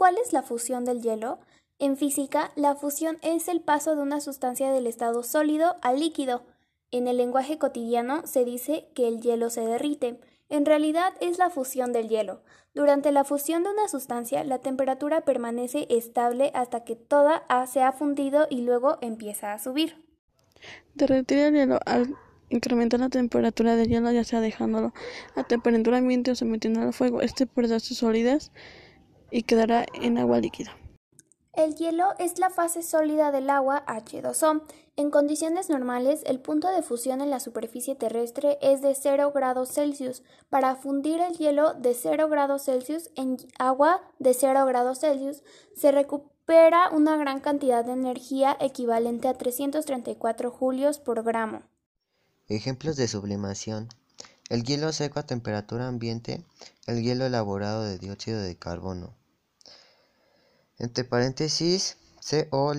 ¿Cuál es la fusión del hielo? En física, la fusión es el paso de una sustancia del estado sólido al líquido. En el lenguaje cotidiano se dice que el hielo se derrite. En realidad es la fusión del hielo. Durante la fusión de una sustancia, la temperatura permanece estable hasta que toda se ha fundido y luego empieza a subir. Derretir el hielo al incrementar la temperatura del hielo, ya sea dejándolo a temperatura ambiente o sometiéndolo al fuego, este perderá su solidez y quedará en agua líquida. El hielo es la fase sólida del agua H2O. En condiciones normales, el punto de fusión en la superficie terrestre es de 0 grados Celsius. Para fundir el hielo de 0 grados Celsius en agua de 0 grados Celsius, se recupera una gran cantidad de energía equivalente a 334 julios por gramo. Ejemplos de sublimación. El hielo seco a temperatura ambiente, el hielo elaborado de dióxido de carbono. Entre paréntesis, CO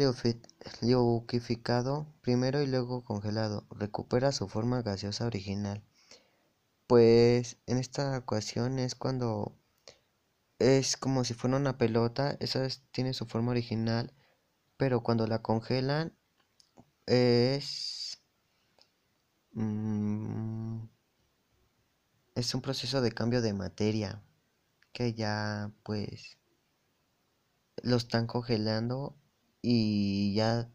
liuquificado primero y luego congelado, recupera su forma gaseosa original. Pues en esta ecuación es cuando es como si fuera una pelota, esa tiene su forma original, pero cuando la congelan es mm, es un proceso de cambio de materia que ya pues lo están congelando y ya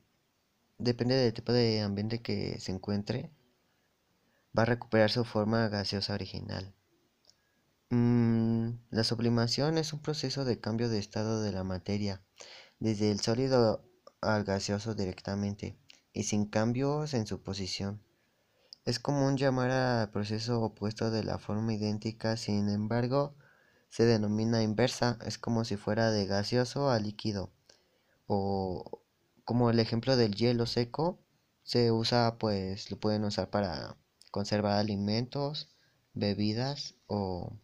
depende del tipo de ambiente que se encuentre, va a recuperar su forma gaseosa original. Mm, la sublimación es un proceso de cambio de estado de la materia, desde el sólido al gaseoso directamente, y sin cambios en su posición. Es común llamar al proceso opuesto de la forma idéntica, sin embargo, se denomina inversa, es como si fuera de gaseoso a líquido. O como el ejemplo del hielo seco, se usa pues lo pueden usar para conservar alimentos, bebidas o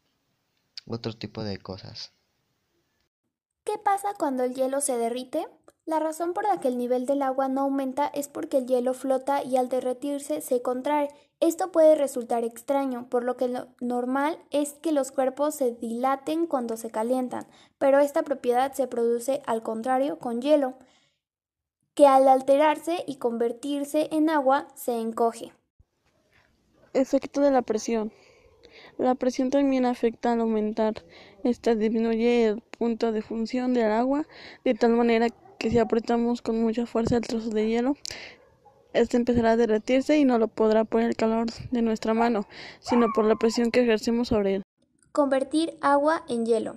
otro tipo de cosas. ¿Qué pasa cuando el hielo se derrite? La razón por la que el nivel del agua no aumenta es porque el hielo flota y al derretirse se contrae. Esto puede resultar extraño, por lo que lo normal es que los cuerpos se dilaten cuando se calientan, pero esta propiedad se produce al contrario con hielo, que al alterarse y convertirse en agua se encoge. Efecto de la presión. La presión también afecta al aumentar. Esta disminuye el punto de función del agua de tal manera que si apretamos con mucha fuerza el trozo de hielo, este empezará a derretirse y no lo podrá por el calor de nuestra mano, sino por la presión que ejercemos sobre él. Convertir agua en hielo.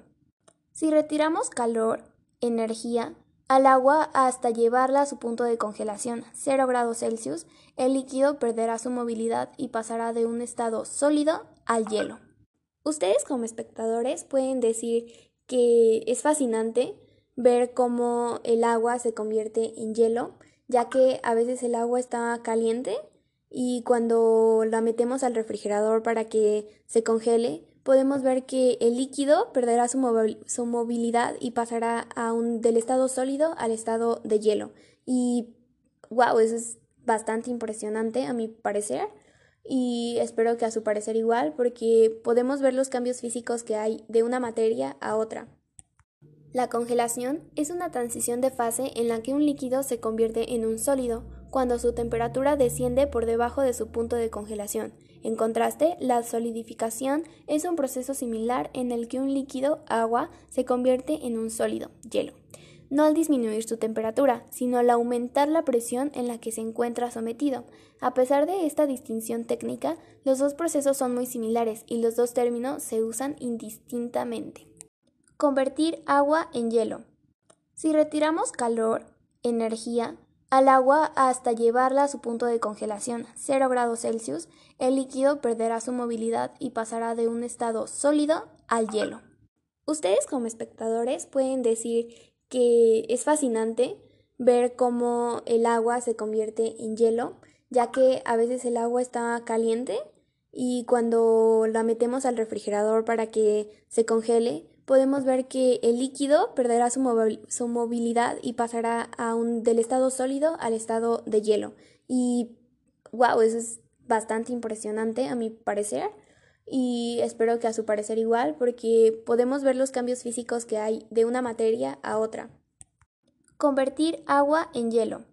Si retiramos calor, energía, al agua hasta llevarla a su punto de congelación, 0 grados Celsius, el líquido perderá su movilidad y pasará de un estado sólido al hielo. Ustedes como espectadores pueden decir que es fascinante ver cómo el agua se convierte en hielo, ya que a veces el agua está caliente y cuando la metemos al refrigerador para que se congele, podemos ver que el líquido perderá su, movilidad y pasará del estado sólido al estado de hielo. Y wow, eso es bastante impresionante a mi parecer y espero que a su parecer igual porque podemos ver los cambios físicos que hay de una materia a otra. La congelación es una transición de fase en la que un líquido se convierte en un sólido cuando su temperatura desciende por debajo de su punto de congelación. En contraste, la solidificación es un proceso similar en el que un líquido, agua, se convierte en un sólido, hielo. No al disminuir su temperatura, sino al aumentar la presión en la que se encuentra sometido. A pesar de esta distinción técnica, los dos procesos son muy similares y los dos términos se usan indistintamente. Convertir agua en hielo. Si retiramos calor, energía, al agua hasta llevarla a su punto de congelación, 0 grados Celsius, el líquido perderá su movilidad y pasará de un estado sólido al hielo. Ustedes como espectadores pueden decir que es fascinante ver cómo el agua se convierte en hielo, ya que a veces el agua está caliente y cuando la metemos al refrigerador para que se congele, podemos ver que el líquido perderá su, movilidad y pasará del estado sólido al estado de hielo. Y wow, eso es bastante impresionante a mi parecer. Y espero que a su parecer igual porque podemos ver los cambios físicos que hay de una materia a otra. Convertir agua en hielo.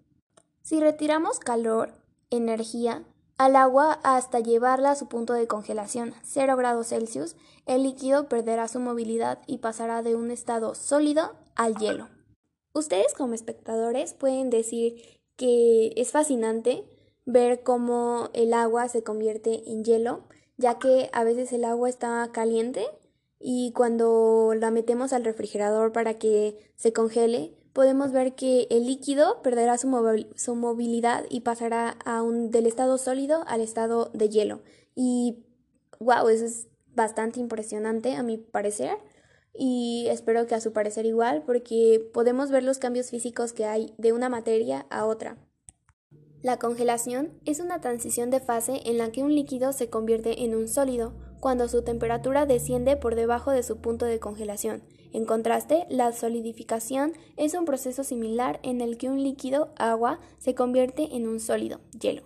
Si retiramos calor, energía, al agua hasta llevarla a su punto de congelación, 0 grados Celsius, el líquido perderá su movilidad y pasará de un estado sólido al hielo. Ustedes como espectadores pueden decir que es fascinante ver cómo el agua se convierte en hielo, ya que a veces el agua está caliente y cuando la metemos al refrigerador para que se congele, podemos ver que el líquido perderá su, movilidad y pasará a del estado sólido al estado de hielo. Y wow, eso es bastante impresionante a mi parecer y espero que a su parecer igual porque podemos ver los cambios físicos que hay de una materia a otra. La congelación es una transición de fase en la que un líquido se convierte en un sólido cuando su temperatura desciende por debajo de su punto de congelación. En contraste, la solidificación es un proceso similar en el que un líquido, agua, se convierte en un sólido, hielo,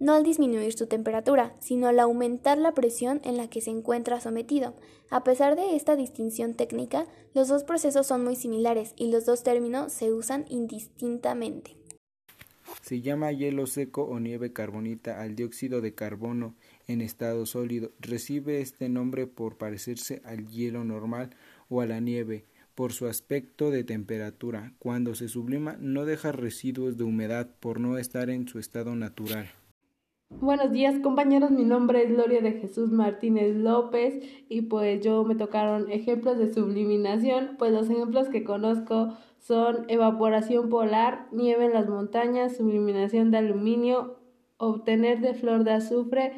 no al disminuir su temperatura, sino al aumentar la presión en la que se encuentra sometido. A pesar de esta distinción técnica, los dos procesos son muy similares y los dos términos se usan indistintamente. Se llama hielo seco o nieve carbonita al dióxido de carbono en estado sólido. Recibe este nombre por parecerse al hielo normal o a la nieve, por su aspecto de temperatura. Cuando se sublima no deja residuos de humedad por no estar en su estado natural. Buenos días compañeros, mi nombre es Gloria de Jesús Martínez López y pues yo me tocaron ejemplos de subliminación, pues los ejemplos que conozco son evaporación polar, nieve en las montañas, subliminación de aluminio, obtener de flor de azufre.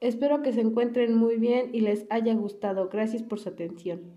Espero que se encuentren muy bien y les haya gustado. Gracias por su atención.